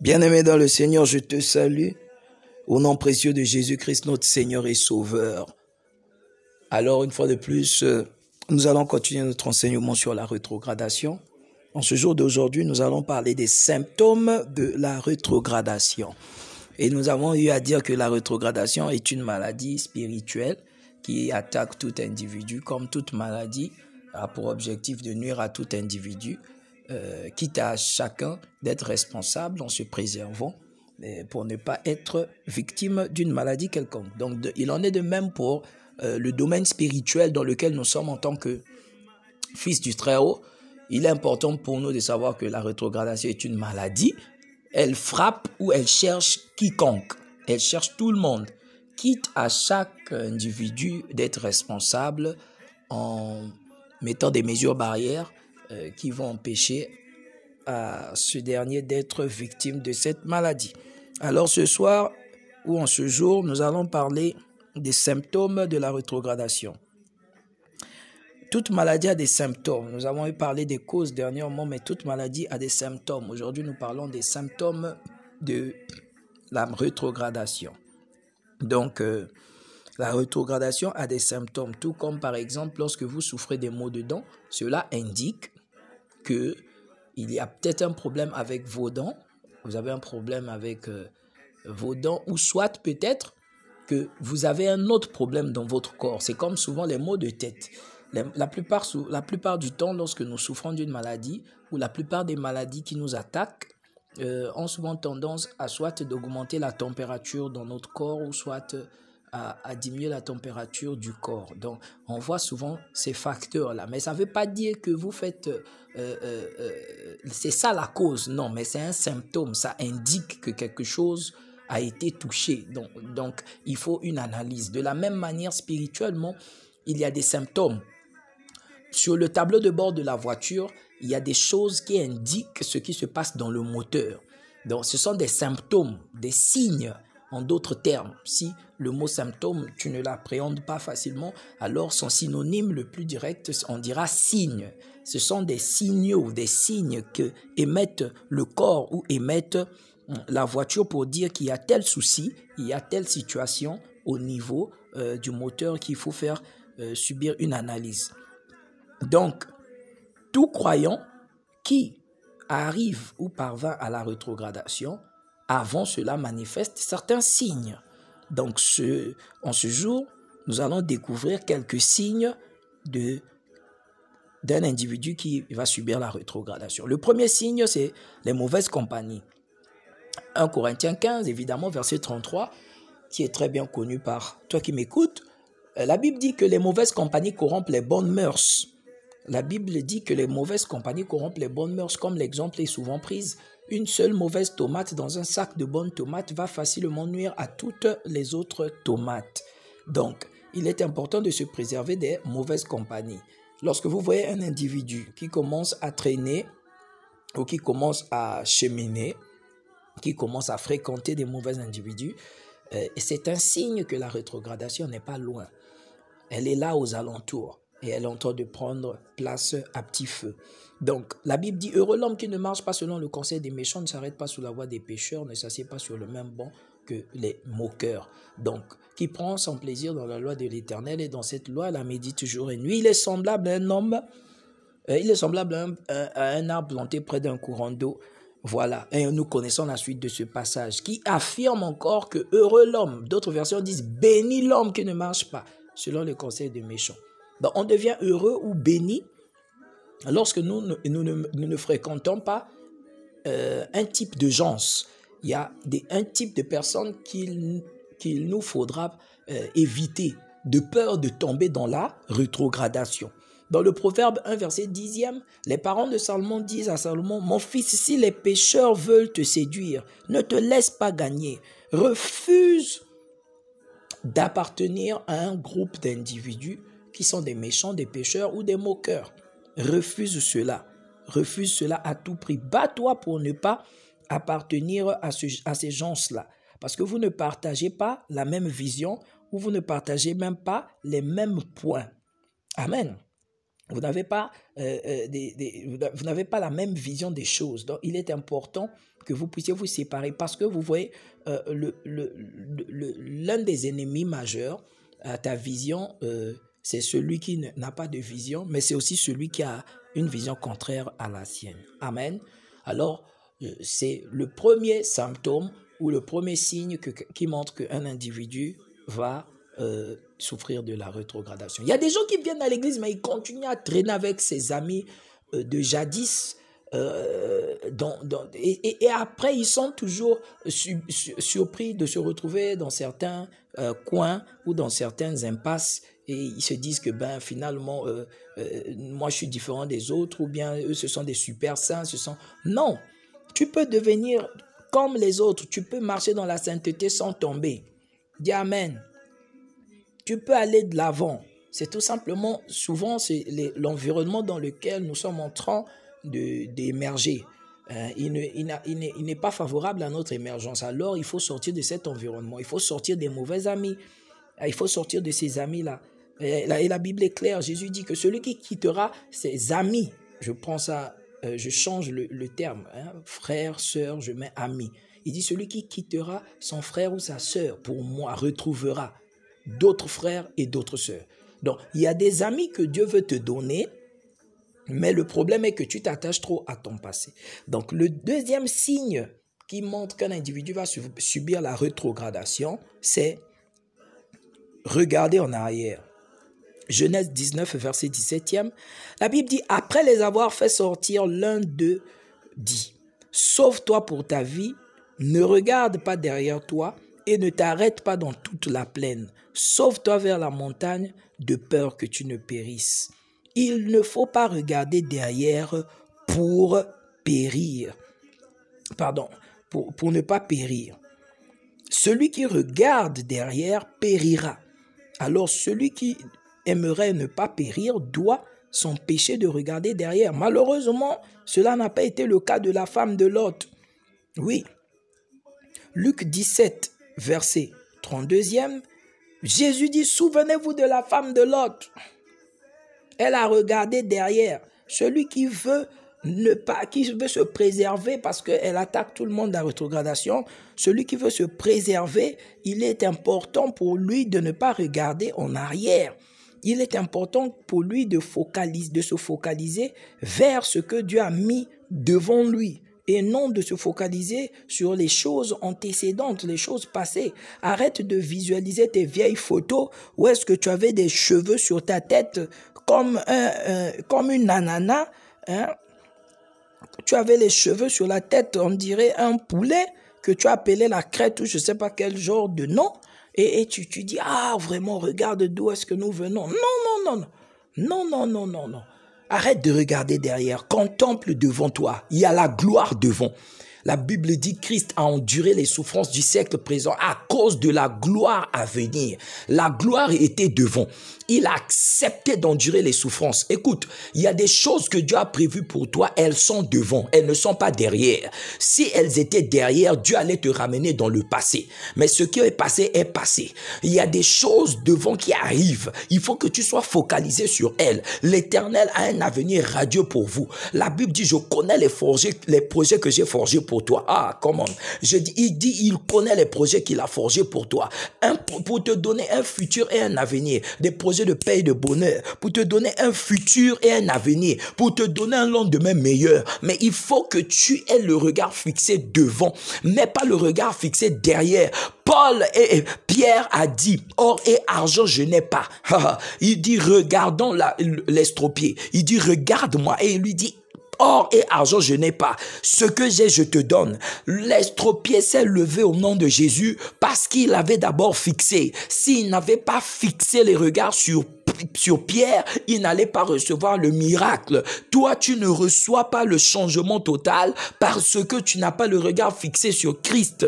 Bien-aimé dans le Seigneur, je te salue au nom précieux de Jésus-Christ, notre Seigneur et Sauveur. Alors, une fois de plus, euh, nous allons continuer notre enseignement sur la rétrogradation. En ce jour d'aujourd'hui, nous allons parler des symptômes de la rétrogradation. Et nous avons eu à dire que la rétrogradation est une maladie spirituelle qui attaque tout individu, comme toute maladie a pour objectif de nuire à tout individu. Euh, quitte à chacun d'être responsable en se préservant pour ne pas être victime d'une maladie quelconque. Donc il en est de même pour euh, le domaine spirituel dans lequel nous sommes en tant que fils du Très-Haut. Il est important pour nous de savoir que la rétrogradation est une maladie. Elle frappe ou elle cherche quiconque. Elle cherche tout le monde. Quitte à chaque individu d'être responsable en mettant des mesures barrières euh, qui vont empêcher à ce dernier d'être victime de cette maladie. Alors ce soir ou en ce jour, nous allons parler des symptômes de la rétrogradation. Toute maladie a des symptômes. Nous avons parlé des causes dernièrement, mais toute maladie a des symptômes. Aujourd'hui, nous parlons des symptômes de la rétrogradation. Donc, euh, la rétrogradation a des symptômes, tout comme par exemple lorsque vous souffrez des maux de dents, cela indique que il y a peut-être un problème avec vos dents, vous avez un problème avec euh, vos dents, ou soit peut-être que vous avez un autre problème dans votre corps. C'est comme souvent les maux de tête. La plupart, du temps, lorsque nous souffrons d'une maladie, ou la plupart des maladies qui nous attaquent, euh, ont souvent tendance à soit d'augmenter la température dans notre corps, ou soit à, diminuer la température du corps. Donc, on voit souvent ces facteurs-là. Mais ça ne veut pas dire que vous faites... Euh, euh, euh, c'est ça la cause. Non, mais c'est un symptôme. Ça indique que quelque chose a été touché. Donc, donc, il faut une analyse. De la même manière, spirituellement, il y a des symptômes. Sur le tableau de bord de la voiture, il y a des choses qui indiquent ce qui se passe dans le moteur. Donc, ce sont des symptômes, des signes en d'autres termes, si le mot symptôme, tu ne l'appréhendes pas facilement, alors son synonyme le plus direct, on dira signe. Ce sont des signaux, des signes que émettent le corps ou émettent hum, la voiture pour dire qu'il y a tel souci, il y a telle situation au niveau euh, du moteur qu'il faut faire euh, subir une analyse. Donc, tout croyant qui arrive ou parvint à la rétrogradation avant cela manifeste certains signes. Donc ce, en ce jour, nous allons découvrir quelques signes de d'un individu qui va subir la rétrogradation. Le premier signe, c'est les mauvaises compagnies. 1 Corinthiens 15, évidemment, verset 33, qui est très bien connu par toi qui m'écoutes. Euh, la Bible dit que les mauvaises compagnies corrompent les bonnes mœurs. La Bible dit que les mauvaises compagnies corrompent les bonnes mœurs, comme l'exemple est souvent prise une seule mauvaise tomate dans un sac de bonnes tomates va facilement nuire à toutes les autres tomates. Donc, il est important de se préserver des mauvaises compagnies. Lorsque vous voyez un individu qui commence à traîner ou qui commence à cheminer, qui commence à fréquenter des mauvais individus, euh, c'est un signe que la rétrogradation n'est pas loin. Elle est là aux alentours et elle est en train de prendre place à petit feu. Donc, la Bible dit, heureux l'homme qui ne marche pas selon le conseil des méchants, ne s'arrête pas sous la voie des pécheurs, ne s'assied pas sur le même banc que les moqueurs. Donc, qui prend son plaisir dans la loi de l'Éternel et dans cette loi la médite jour et nuit. Il est semblable à un homme, euh, il est semblable à un, arbre planté près d'un courant d'eau. Voilà, et nous connaissons la suite de ce passage qui affirme encore que heureux l'homme. D'autres versions disent béni l'homme qui ne marche pas selon le conseil des méchants. Donc on devient heureux ou béni lorsque nous, ne, fréquentons pas euh, un type de gens, il y a des, un type de personnes qu'il qu'il nous faudra euh, éviter de peur de tomber dans la rétrogradation. Dans le Proverbe 1, verset 10 les parents de Salomon disent à Salomon, Mon fils, si les pécheurs veulent te séduire, ne te laisse pas gagner. Refuse d'appartenir à un groupe d'individus qui sont des méchants, des pécheurs ou des moqueurs. Refuse cela. Refuse cela à tout prix. Bats-toi pour ne pas appartenir à, à ces gens-là. Parce que vous ne partagez pas la même vision ou vous ne partagez même pas les mêmes points. Amen. vous n'avez pas, euh, euh, des, vous n'avez pas la même vision des choses. Donc, il est important que vous puissiez vous séparer parce que vous voyez, euh, l'un le, le, des ennemis majeurs à ta vision, c'est celui qui n'a pas de vision, mais c'est aussi celui qui a une vision contraire à la sienne. Amen. Alors, c'est le premier symptôme ou le premier signe qui montre qu'un individu va euh, souffrir de la rétrogradation. Il y a des gens qui viennent à l'église, mais ils continuent à traîner avec ses amis euh, de jadis. Euh, et, et, après, ils sont toujours surpris de se retrouver dans certains coins ou dans certaines impasses et ils se disent que ben finalement moi je suis différent des autres ou bien eux ce sont des super saints ce sont non tu peux devenir comme les autres tu peux marcher dans la sainteté sans tomber dis amen tu peux aller de l'avant. C'est tout simplement, souvent, c'est l'environnement dans lequel nous sommes en train d'émerger. Euh, il n'est pas favorable à notre émergence. Alors, il faut sortir de cet environnement. Il faut sortir des mauvais amis. Euh, il faut sortir de ces amis-là. Et, la Bible est claire. Jésus dit que celui qui quittera ses amis, je prends ça, euh, je change le, terme, hein, frère, sœur, je mets ami. Il dit celui qui quittera son frère ou sa sœur pour moi retrouvera d'autres frères et d'autres sœurs. Donc, il y a des amis que Dieu veut te donner, mais le problème est que tu t'attaches trop à ton passé. Donc, le deuxième signe qui montre qu'un individu va subir la rétrogradation, c'est regarder en arrière. Genèse 19, verset 17e, la Bible dit, après les avoir fait sortir, l'un d'eux dit, Sauve-toi pour ta vie, ne regarde pas derrière toi, et ne t'arrête pas dans toute la plaine. Sauve-toi vers la montagne de peur que tu ne périsses. Il ne faut pas regarder derrière pour périr. Pardon, pour ne pas périr. Celui qui regarde derrière périra. Alors celui qui aimerait ne pas périr doit s'empêcher de regarder derrière. Malheureusement, cela n'a pas été le cas de la femme de Lot. Oui. Luc 17, verset 32e, Jésus dit, souvenez-vous de la femme de Lot. Elle a regardé derrière. Celui qui veut ne pas, qui veut se préserver parce qu'elle attaque tout le monde à rétrogradation, celui qui veut se préserver, il est important pour lui de ne pas regarder en arrière. Il est important pour lui de, focaliser, de se focaliser vers ce que Dieu a mis devant lui et non de se focaliser sur les choses antécédentes, les choses passées. Arrête de visualiser tes vieilles photos où est-ce que tu avais des cheveux sur ta tête comme, un, comme une nanana. Hein? Tu avais les cheveux sur la tête, on dirait un poulet que tu appelais la crête ou je ne sais pas quel genre de nom. Et, tu, tu dis, ah vraiment, regarde d'où est-ce que nous venons. Non, non, non, non. Non, non, non, non, non. Arrête de regarder derrière, contemple devant toi. Il y a la gloire devant. La Bible dit Christ a enduré les souffrances du siècle présent à cause de la gloire à venir. La gloire était devant. Il a accepté d'endurer les souffrances. Écoute, il y a des choses que Dieu a prévues pour toi, elles sont devant, elles ne sont pas derrière. Si elles étaient derrière, Dieu allait te ramener dans le passé. Mais ce qui est passé est passé. Il y a des choses devant qui arrivent. Il faut que tu sois focalisé sur elles. L'Éternel a un avenir radieux pour vous. La Bible dit, je connais les, les projets que j'ai forgés toi. Ah, comment Je dis, il dit, il connaît les projets qu'il a forgés pour toi. Un, pour te donner un futur et un avenir. Des projets de paix et de bonheur. Pour te donner un futur et un avenir. Pour te donner un lendemain meilleur. Mais il faut que tu aies le regard fixé devant. Mais pas le regard fixé derrière. Paul et Pierre a dit, or et argent je n'ai pas. il dit, regardons l'estropié. Il dit, regarde-moi. Et il lui dit, Or et argent, je n'ai pas. Ce que j'ai, je te donne. L'estropié s'est levé au nom de Jésus parce qu'il avait d'abord fixé. S'il n'avait pas fixé les regards sur sur Pierre, il n'allait pas recevoir le miracle. Toi, tu ne reçois pas le changement total parce que tu n'as pas le regard fixé sur Christ,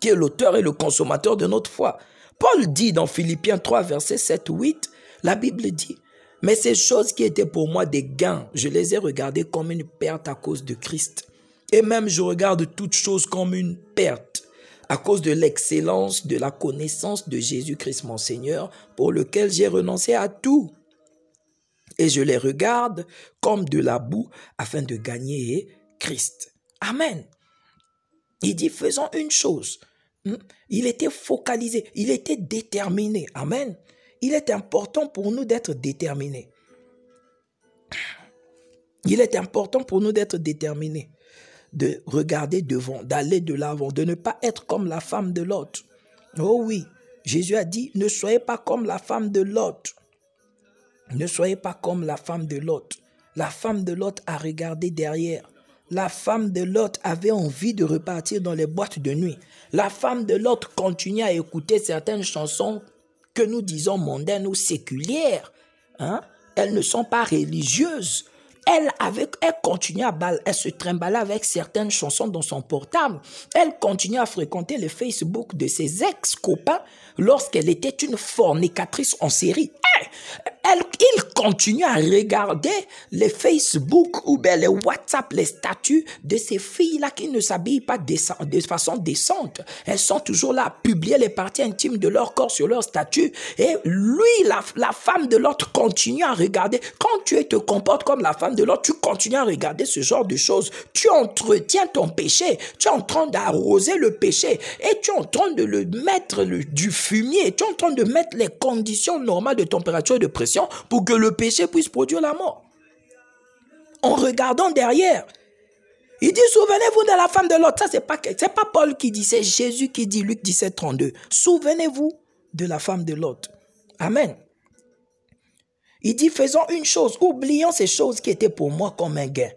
qui est l'auteur et le consommateur de notre foi. Paul dit dans Philippiens 3, versets 7, 8, la Bible dit, mais ces choses qui étaient pour moi des gains, je les ai regardées comme une perte à cause de Christ. Et même je regarde toutes choses comme une perte à cause de l'excellence de la connaissance de Jésus-Christ mon Seigneur, pour lequel j'ai renoncé à tout. et je les regarde comme de la boue afin de gagner Christ. Amen. Il dit, faisons une chose. Hmm? Il était focalisé, il était déterminé. Amen. Il est important pour nous d'être déterminés. Il est important pour nous d'être déterminés, de regarder devant, d'aller de l'avant, de ne pas être comme la femme de Lot. Oh oui, Jésus a dit, ne soyez pas comme la femme de Lot. Ne soyez pas comme la femme de Lot. La femme de Lot a regardé derrière. La femme de Lot avait envie de repartir dans les boîtes de nuit. La femme de Lot continuait à écouter certaines chansons que nous disons mondaines ou séculières. Hein? Elles ne sont pas religieuses elle, avec, elle continuait à balle, elle se trimballait avec certaines chansons dans son portable. Elle continuait à fréquenter le Facebook de ses ex-copains lorsqu'elle était une fornicatrice en série. Elle, il continue à regarder les Facebook ou bien les WhatsApp, les statuts de ces filles-là qui ne s'habillent pas de façon décente. Elles sont toujours là à publier les parties intimes de leur corps sur leur statut. Et lui, la, femme de l'autre, continue à regarder. Quand tu te comportes comme la femme de l'autre, tu continues à regarder ce genre de choses. Tu entretiens ton péché. Tu es en train d'arroser le péché. Et tu es en train de le mettre du fumier. Tu es en train de mettre les conditions normales de température et de pression pour que le péché puisse produire la mort. En regardant derrière, il dit, souvenez-vous de la femme de l'autre. Ça, c'est pas, pas Paul qui dit, c'est Jésus qui dit, Luc 17, 32. Souvenez-vous de la femme de l'autre. Amen. Il dit, faisons une chose, oublions ces choses qui étaient pour moi comme un gain.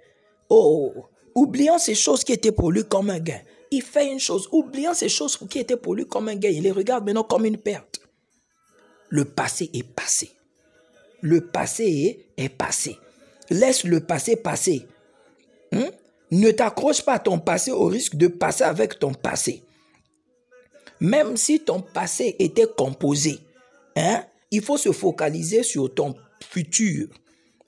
Oh, oublions ces choses qui étaient pour lui comme un gain. Il fait une chose, oublions ces choses qui étaient pour lui comme un gain. Il les regarde maintenant comme une perte. Le passé est passé. Le passé est, passé. Laisse le passé passer. Hmm? Ne t'accroche pas ton passé au risque de passer avec ton passé. Même si ton passé était composé, hein, il faut se focaliser sur ton futur.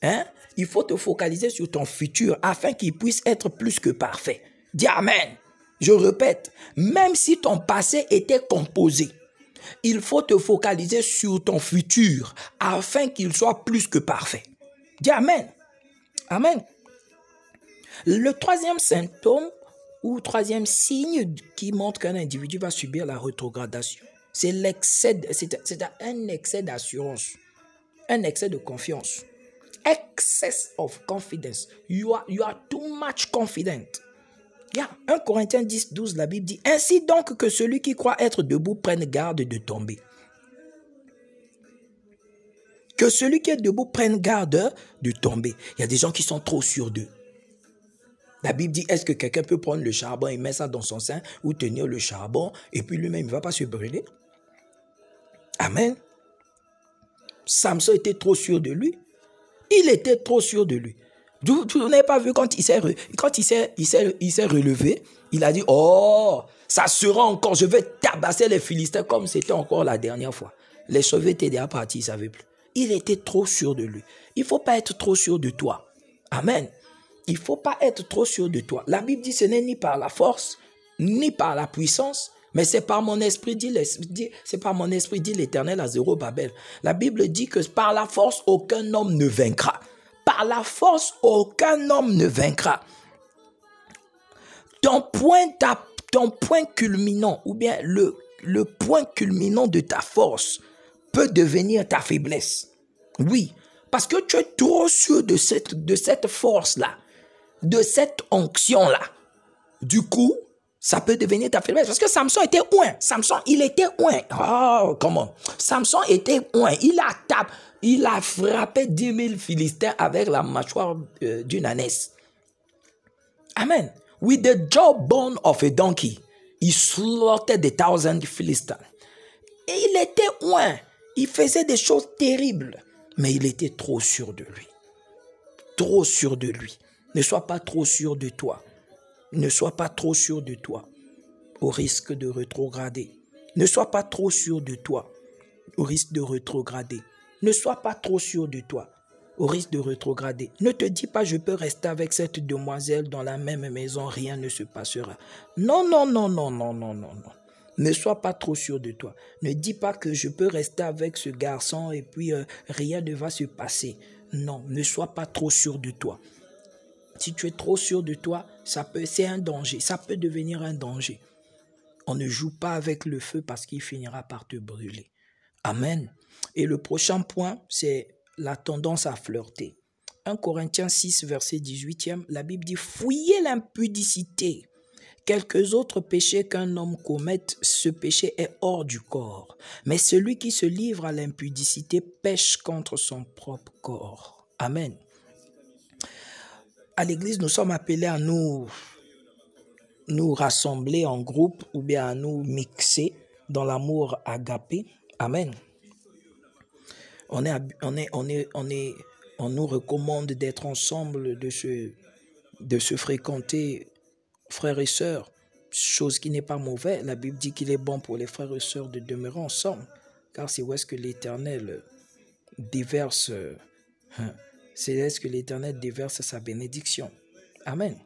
Hein? Il faut te focaliser sur ton futur afin qu'il puisse être plus que parfait. Dis Amen. Je répète, même si ton passé était composé, il faut te focaliser sur ton futur afin qu'il soit plus que parfait. Dis Amen. Amen. Le troisième symptôme ou troisième signe qui montre qu'un individu va subir la rétrogradation, c'est l'excès, c'est un excès d'assurance, un excès de confiance. Excess of confidence. You are, you are too much confident. Yeah. 1 Corinthiens 10, 12, la Bible dit, Ainsi donc que celui qui croit être debout prenne garde de tomber. Que celui qui est debout prenne garde de tomber. Il y a des gens qui sont trop sûrs d'eux. La Bible dit, est-ce que quelqu'un peut prendre le charbon et mettre ça dans son sein ou tenir le charbon et puis lui-même ne va pas se brûler? Amen. Samson était trop sûr de lui. Il était trop sûr de lui. Vous, n'avez pas vu quand il s'est relevé, il a dit "Oh, ça sera encore, je vais tabasser les Philistins comme c'était encore la dernière fois." Les cheveux étaient déjà partis, il savait plus. Il était trop sûr de lui. Il faut pas être trop sûr de toi. Amen. Il faut pas être trop sûr de toi. La Bible dit ce n'est ni par la force, ni par la puissance, mais c'est par mon esprit, dit, c'est par mon esprit, dit l'Éternel à zéro Babel. La Bible dit que par la force, aucun homme ne vaincra. Par la force, aucun homme ne vaincra. Ton point, ton point culminant, ou bien le, le point culminant de ta force, peut devenir ta faiblesse. Oui, parce que tu es trop sûr de cette, de cette force-là, de cette onction-là. Du coup, ça peut devenir ta faiblesse. Parce que Samson était oint. Samson, il était oint. Oh, comment? Samson était oint. Il a tapé, il a frappé 10 000 Philistins avec la mâchoire euh, d'une ânesse. Amen. With the jawbone of a donkey, he slaughtered the thousand Philistines. Et il était oint. Il faisait des choses terribles. Mais il était trop sûr de lui. Trop sûr de lui. Ne sois pas trop sûr de toi. Ne sois pas trop sûr de toi, au risque de rétrograder. Ne sois pas trop sûr de toi, au risque de rétrograder. Ne sois pas trop sûr de toi, au risque de rétrograder. Ne te dis pas je peux rester avec cette demoiselle dans la même maison, rien ne se passera. Non, non, non, non, non, non, non, non. Ne sois pas trop sûr de toi. Ne dis pas que je peux rester avec ce garçon et puis euh, rien ne va se passer. Non, ne sois pas trop sûr de toi. Si tu es trop sûr de toi, ça peut, c'est un danger. Ça peut devenir un danger. On ne joue pas avec le feu parce qu'il finira par te brûler. Amen. Et le prochain point, c'est la tendance à flirter. 1 Corinthiens 6, verset 18e, la Bible dit Fouillez l'impudicité. Quelques autres péchés qu'un homme commette, ce péché est hors du corps. Mais celui qui se livre à l'impudicité pêche contre son propre corps. Amen. À l'église, nous sommes appelés à nous, nous rassembler en groupe ou bien à nous mixer dans l'amour agapé. Amen. On, est, on, est, on, est, on, est, on nous recommande d'être ensemble, de se, de se fréquenter, frères et sœurs, chose qui n'est pas mauvaise. La Bible dit qu'il est bon pour les frères et sœurs de demeurer ensemble, car c'est où est-ce que l'Éternel déverse, hein, c'est est-ce que l'Éternel déverse sa bénédiction. Amen.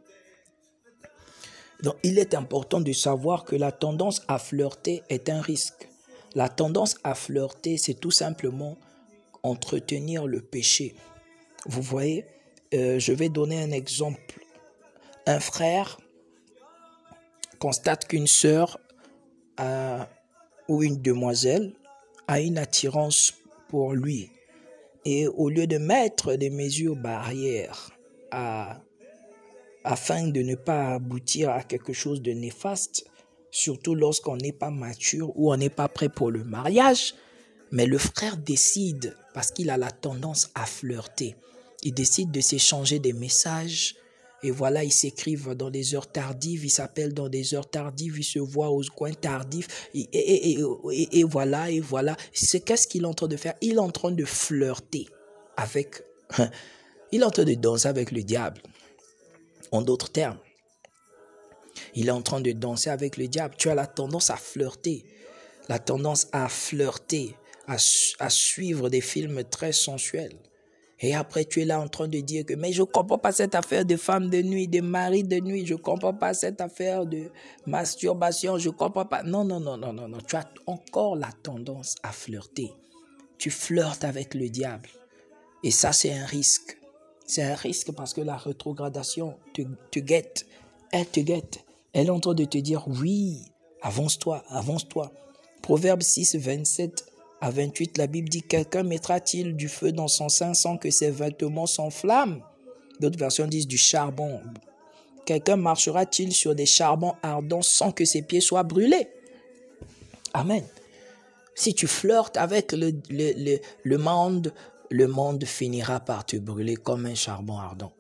Donc, il est important de savoir que la tendance à flirter est un risque. La tendance à flirter, c'est tout simplement entretenir le péché. Vous voyez, euh, je vais donner un exemple. Un frère constate qu'une sœur ou une demoiselle a une attirance pour lui. Et au lieu de mettre des mesures barrières afin de ne pas aboutir à quelque chose de néfaste, surtout lorsqu'on n'est pas mature ou on n'est pas prêt pour le mariage, mais le frère décide, parce qu'il a la tendance à flirter, il décide de s'échanger des messages. Et voilà, ils s'écrivent dans des heures tardives, ils s'appellent dans des heures tardives, ils se voient aux coins tardifs. Et, voilà, et voilà. C'est qu'est-ce qu'il est en train de faire? Il est en train de flirter avec... Il est en train de danser avec le diable. En d'autres termes. Il est en train de danser avec le diable. Tu as la tendance à flirter. La tendance à flirter à, suivre des films très sensuels. Et après, tu es là en train de dire que, mais je ne comprends pas cette affaire de femme de nuit, de mari de nuit, je ne comprends pas cette affaire de masturbation, je ne comprends pas. Non, non, non, non, non, non. Tu as encore la tendance à flirter. Tu flirtes avec le diable. Et ça, c'est un risque. C'est un risque parce que la rétrogradation te, te guette. Elle te guette. Elle est en train de te dire, oui, avance-toi, avance-toi. Proverbe 6, 27 à 28, la Bible dit Quelqu'un mettra-t-il du feu dans son sein sans que ses vêtements s'enflamment? D'autres versions disent du charbon. Quelqu'un marchera-t-il sur des charbons ardents sans que ses pieds soient brûlés? Amen. Si tu flirtes avec le, le, le, monde, le monde finira par te brûler comme un charbon ardent.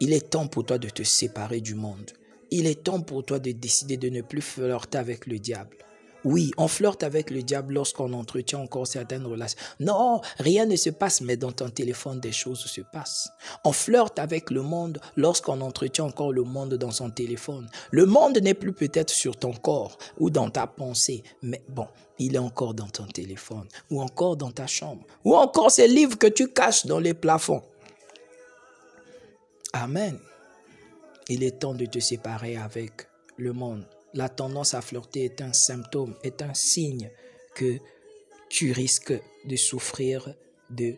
Il est temps pour toi de te séparer du monde. Il est temps pour toi de décider de ne plus flirter avec le diable. Oui, on flirte avec le diable lorsqu'on entretient encore certaines relations. Non, rien ne se passe, mais dans ton téléphone, des choses se passent. On flirte avec le monde lorsqu'on entretient encore le monde dans son téléphone. Le monde n'est plus peut-être sur ton corps ou dans ta pensée, mais bon, il est encore dans ton téléphone ou encore dans ta chambre ou encore ces livres que tu caches dans les plafonds. Amen. Il est temps de te séparer avec le monde la tendance à flirter est un symptôme, est un signe que tu risques de souffrir de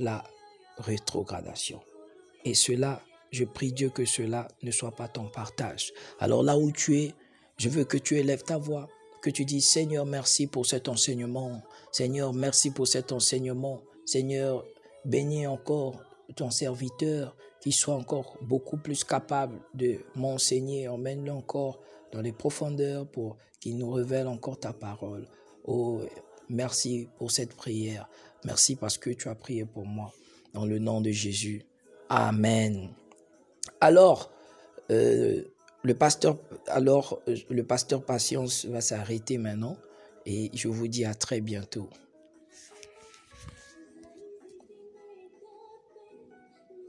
la rétrogradation. Et cela, je prie Dieu que cela ne soit pas ton partage. Alors là où tu es, je veux que tu élèves ta voix, que tu dis Seigneur, merci pour cet enseignement. Seigneur, merci pour cet enseignement. Seigneur, bénis encore ton serviteur, qu'il soit encore beaucoup plus capable de m'enseigner. Emmène-le encore dans les profondeurs pour qu'il nous révèle encore ta parole. Oh, merci pour cette prière. Merci parce que tu as prié pour moi. Dans le nom de Jésus. Amen. Alors, euh, le pasteur, alors, le pasteur Patience va s'arrêter maintenant et je vous dis à très bientôt.